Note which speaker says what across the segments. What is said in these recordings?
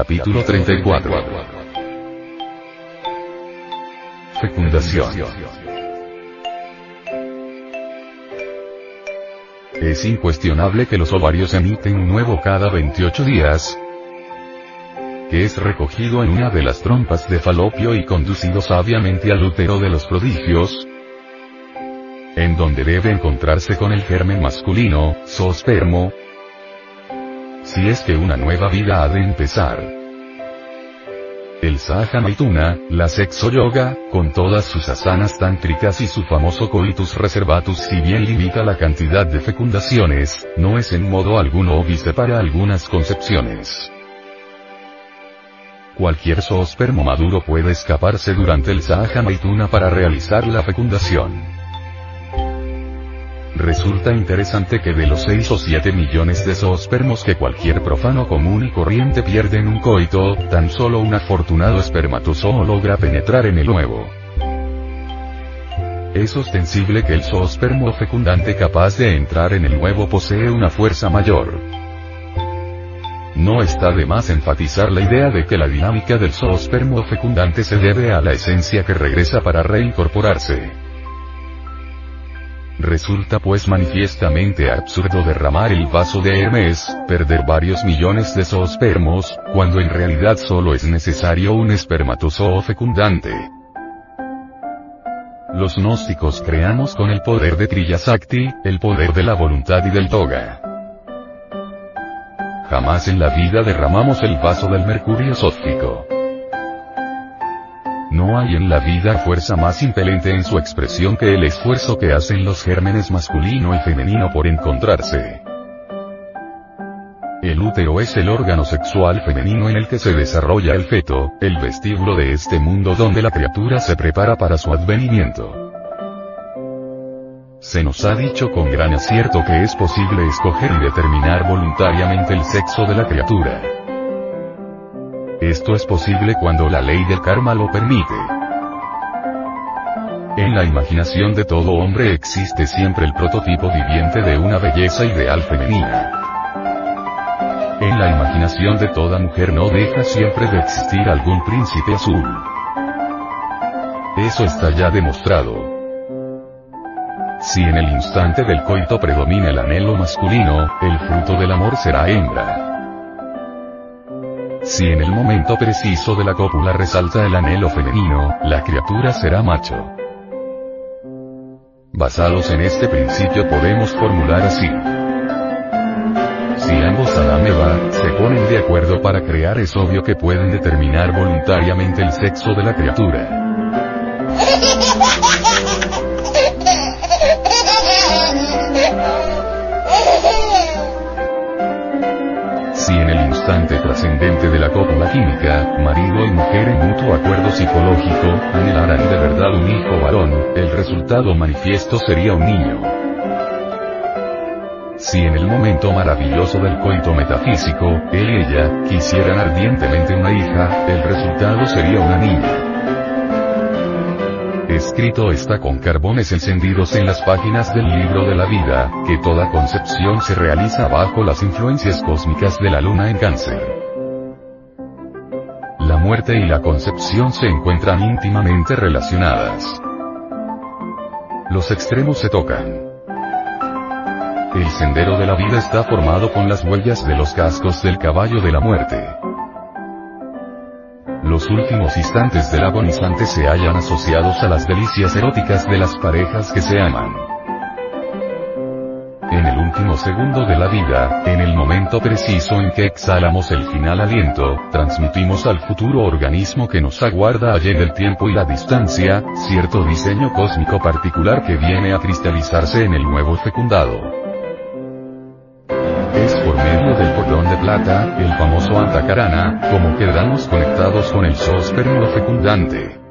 Speaker 1: Capítulo 34. Fecundación. Es incuestionable que los ovarios emiten un nuevo cada 28 días, que es recogido en una de las trompas de falopio y conducido sabiamente al útero de los prodigios, en donde debe encontrarse con el germen masculino, zoospermo, si es que una nueva vida ha de empezar. El Sahaja Maituna, la sexo yoga, con todas sus asanas tántricas y su famoso coitus reservatus si bien limita la cantidad de fecundaciones, no es en modo alguno óbice para algunas concepciones. Cualquier zoospermo maduro puede escaparse durante el Sahaja Maituna para realizar la fecundación. Resulta interesante que de los 6 o 7 millones de zoospermos que cualquier profano común y corriente pierde en un coito, tan solo un afortunado espermatozoo logra penetrar en el nuevo. Es ostensible que el zoospermo fecundante capaz de entrar en el nuevo posee una fuerza mayor. No está de más enfatizar la idea de que la dinámica del zoospermo fecundante se debe a la esencia que regresa para reincorporarse. Resulta pues manifiestamente absurdo derramar el vaso de Hermes, perder varios millones de zoospermos, cuando en realidad solo es necesario un espermatozoo fecundante. Los gnósticos creamos con el poder de Triyasakti, el poder de la voluntad y del toga. Jamás en la vida derramamos el vaso del mercurio sófico. No hay en la vida fuerza más impelente en su expresión que el esfuerzo que hacen los gérmenes masculino y femenino por encontrarse. El útero es el órgano sexual femenino en el que se desarrolla el feto, el vestíbulo de este mundo donde la criatura se prepara para su advenimiento. Se nos ha dicho con gran acierto que es posible escoger y determinar voluntariamente el sexo de la criatura. Esto es posible cuando la ley del karma lo permite. En la imaginación de todo hombre existe siempre el prototipo viviente de una belleza ideal femenina. En la imaginación de toda mujer no deja siempre de existir algún príncipe azul. Eso está ya demostrado. Si en el instante del coito predomina el anhelo masculino, el fruto del amor será hembra. Si en el momento preciso de la cópula resalta el anhelo femenino, la criatura será macho. Basados en este principio podemos formular así. Si ambos Adán y se ponen de acuerdo para crear es obvio que pueden determinar voluntariamente el sexo de la criatura. trascendente de la cópula química, marido y mujer en mutuo acuerdo psicológico, anhelaran de verdad un hijo varón, el resultado manifiesto sería un niño. Si en el momento maravilloso del coito metafísico, él y ella, quisieran ardientemente una hija, el resultado sería una niña. Escrito está con carbones encendidos en las páginas del libro de la vida, que toda concepción se realiza bajo las influencias cósmicas de la luna en cáncer. La muerte y la concepción se encuentran íntimamente relacionadas. Los extremos se tocan. El sendero de la vida está formado con las huellas de los cascos del caballo de la muerte. Los últimos instantes del agonizante se hallan asociados a las delicias eróticas de las parejas que se aman. Segundo de la vida, en el momento preciso en que exhalamos el final aliento, transmitimos al futuro organismo que nos aguarda allí del tiempo y la distancia, cierto diseño cósmico particular que viene a cristalizarse en el nuevo fecundado. Es por medio del cordón de plata, el famoso antacarana, como quedamos conectados con el zoospermo fecundante.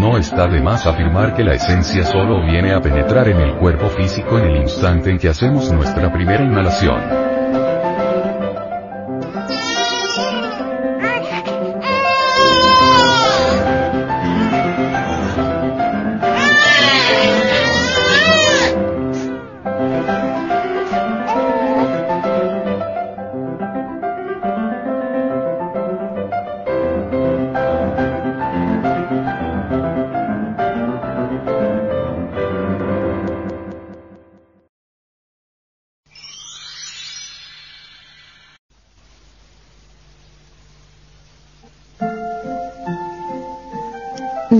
Speaker 1: No está de más afirmar que la esencia solo viene a penetrar en el cuerpo físico en el instante en que hacemos nuestra primera inhalación.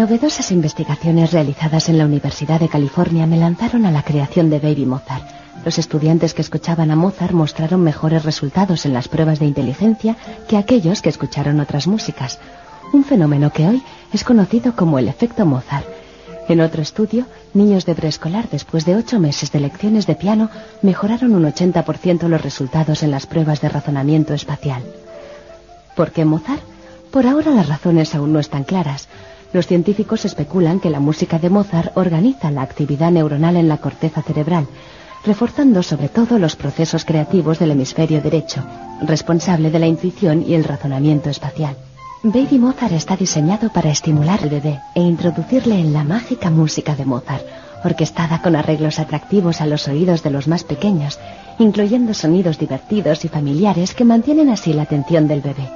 Speaker 2: Novedosas investigaciones realizadas en la Universidad de California me lanzaron a la creación de Baby Mozart. Los estudiantes que escuchaban a Mozart mostraron mejores resultados en las pruebas de inteligencia que aquellos que escucharon otras músicas, un fenómeno que hoy es conocido como el efecto Mozart. En otro estudio, niños de preescolar después de ocho meses de lecciones de piano mejoraron un 80% los resultados en las pruebas de razonamiento espacial. ¿Por qué Mozart? Por ahora las razones aún no están claras. Los científicos especulan que la música de Mozart organiza la actividad neuronal en la corteza cerebral, reforzando sobre todo los procesos creativos del hemisferio derecho, responsable de la intuición y el razonamiento espacial. Baby Mozart está diseñado para estimular al bebé e introducirle en la mágica música de Mozart, orquestada con arreglos atractivos a los oídos de los más pequeños, incluyendo sonidos divertidos y familiares que mantienen así la atención del bebé.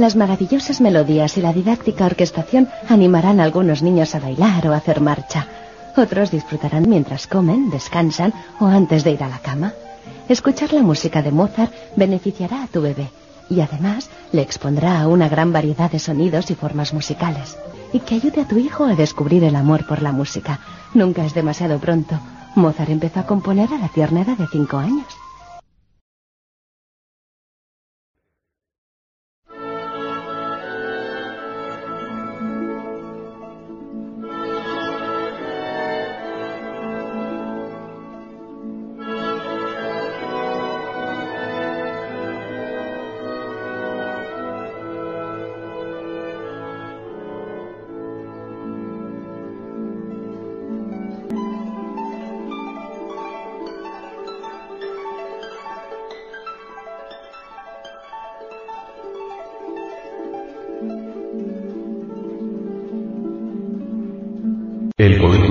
Speaker 2: Las maravillosas melodías y la didáctica orquestación animarán a algunos niños a bailar o hacer marcha. Otros disfrutarán mientras comen, descansan o antes de ir a la cama. Escuchar la música de Mozart beneficiará a tu bebé y además le expondrá a una gran variedad de sonidos y formas musicales. Y que ayude a tu hijo a descubrir el amor por la música. Nunca es demasiado pronto. Mozart empezó a componer a la tierna edad de cinco años.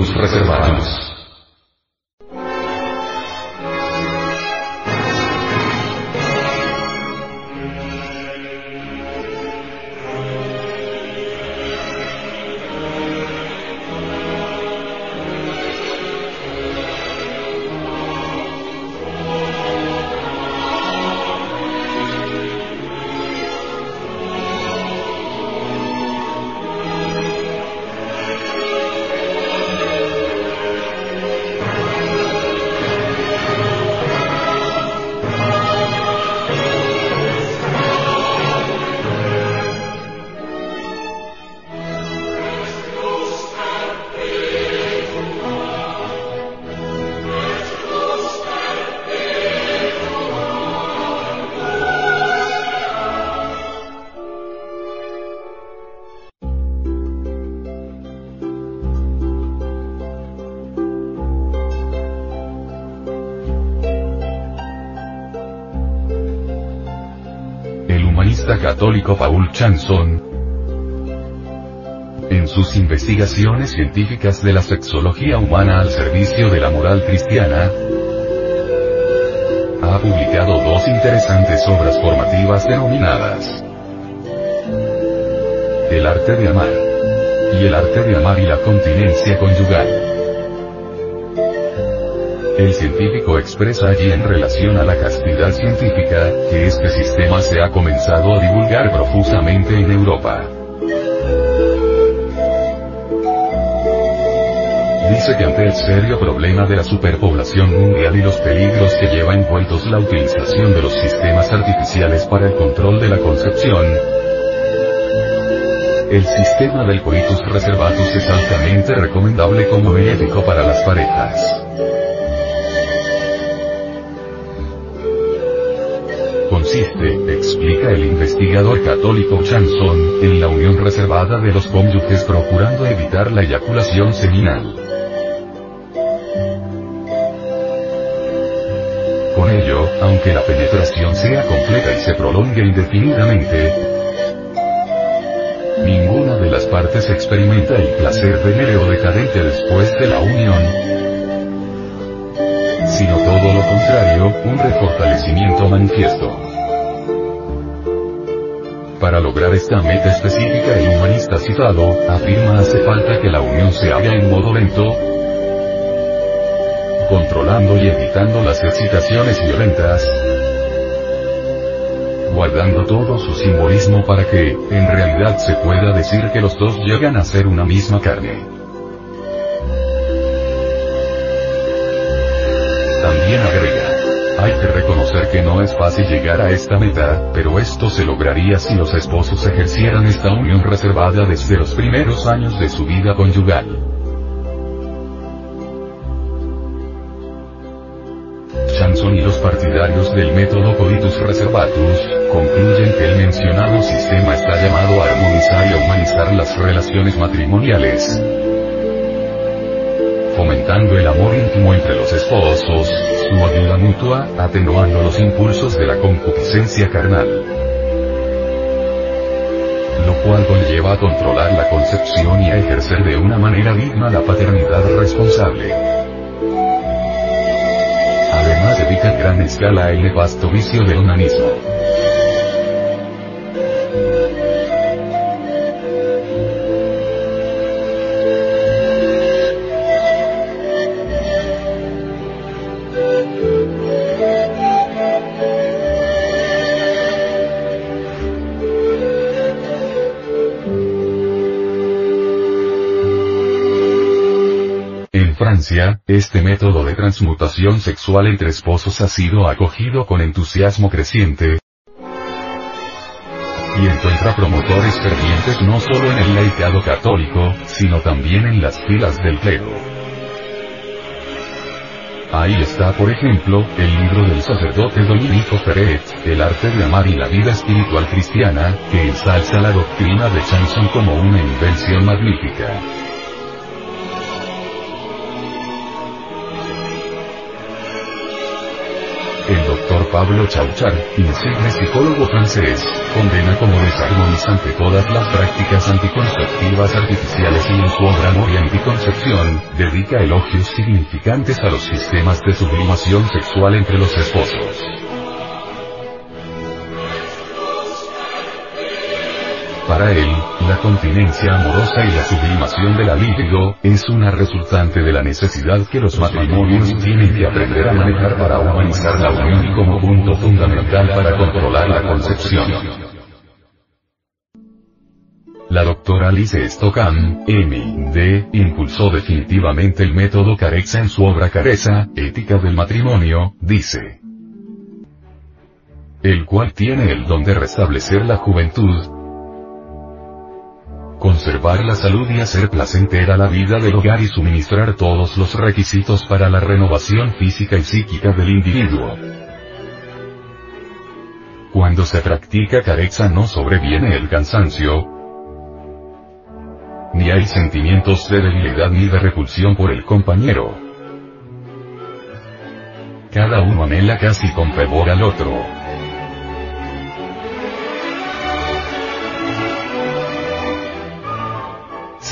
Speaker 1: El Codetus Católico Paul Chanson, en sus investigaciones científicas de la sexología humana al servicio de la moral cristiana, ha publicado dos interesantes obras formativas denominadas El arte de amar y El arte de amar y la continencia conyugal. El científico expresa allí en relación a la castidad científica, que este sistema se ha comenzado a divulgar profusamente en Europa. dice que ante el serio problema de la superpoblación mundial y los peligros que lleva envueltos la utilización de los sistemas artificiales para el control de la concepción, el sistema del coitus reservatus es altamente recomendable como benéfico para las parejas. Consiste, explica el investigador católico Chanson, en la unión reservada de los cónyuges procurando evitar la eyaculación seminal. Con ello, aunque la penetración sea completa y se prolongue indefinidamente, ninguna de las partes experimenta el placer venéreo decadente después de la unión, sino todo lo contrario, un refortalecimiento manifiesto. Para lograr esta meta específica el humanista citado, afirma hace falta que la unión se haga en modo lento, controlando y evitando las excitaciones violentas, guardando todo su simbolismo para que, en realidad se pueda decir que los dos llegan a ser una misma carne. Hay que reconocer que no es fácil llegar a esta meta, pero esto se lograría si los esposos ejercieran esta unión reservada desde los primeros años de su vida conyugal. Chanson y los partidarios del método coitus reservatus, concluyen que el mencionado sistema está llamado a armonizar y humanizar las relaciones matrimoniales, fomentando el amor íntimo entre los esposos, su ayuda mutua, atenuando los impulsos de la concupiscencia carnal. Lo cual conlleva a controlar la concepción y a ejercer de una manera digna la paternidad responsable. Además evita en gran escala el nefasto vicio del onanismo. Este método de transmutación sexual entre esposos ha sido acogido con entusiasmo creciente, y encuentra promotores fervientes no solo en el laicado católico, sino también en las filas del clero. Ahí está por ejemplo, el libro del sacerdote Dominico Ferret, El arte de amar y la vida espiritual cristiana, que ensalza la doctrina de Chanson como una invención magnífica. Doctor Pablo Chauchar, insigne psicólogo francés, condena como desarmonizante todas las prácticas anticonceptivas artificiales y en su obra y Anticoncepción, dedica elogios significantes a los sistemas de sublimación sexual entre los esposos. Para él, la continencia amorosa y la sublimación de la libido, es una resultante de la necesidad que los matrimonios tienen que aprender a manejar para humanizar la unión como punto fundamental para controlar la concepción. La doctora Alice Stockham, M.D., impulsó definitivamente el método Carexa en su obra Careza, Ética del Matrimonio, dice. El cual tiene el don de restablecer la juventud, conservar la salud y hacer placentera la vida del hogar y suministrar todos los requisitos para la renovación física y psíquica del individuo. Cuando se practica careza no sobreviene el cansancio, ni hay sentimientos de debilidad ni de repulsión por el compañero. Cada uno anhela casi con fervor al otro.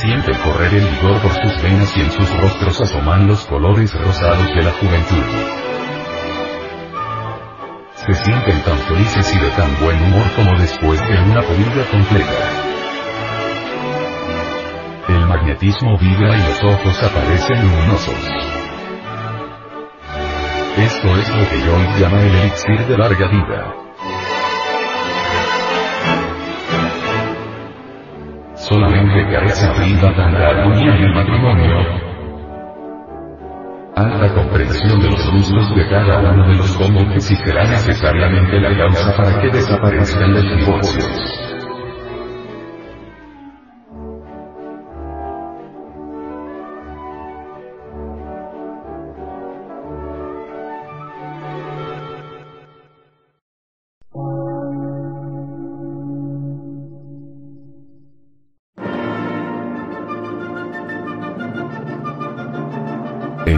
Speaker 1: Siente correr el vigor por sus venas y en sus rostros asoman los colores rosados de la juventud. Se sienten tan felices y de tan buen humor como después de una comida completa. El magnetismo vibra y los ojos aparecen luminosos. Esto es lo que John llama el elixir de larga vida. Solamente carece brinda tanta armonía en el matrimonio, alta comprensión de los gustos de cada uno de los cónyuges y será necesariamente la causa para que desaparezcan los divorcios.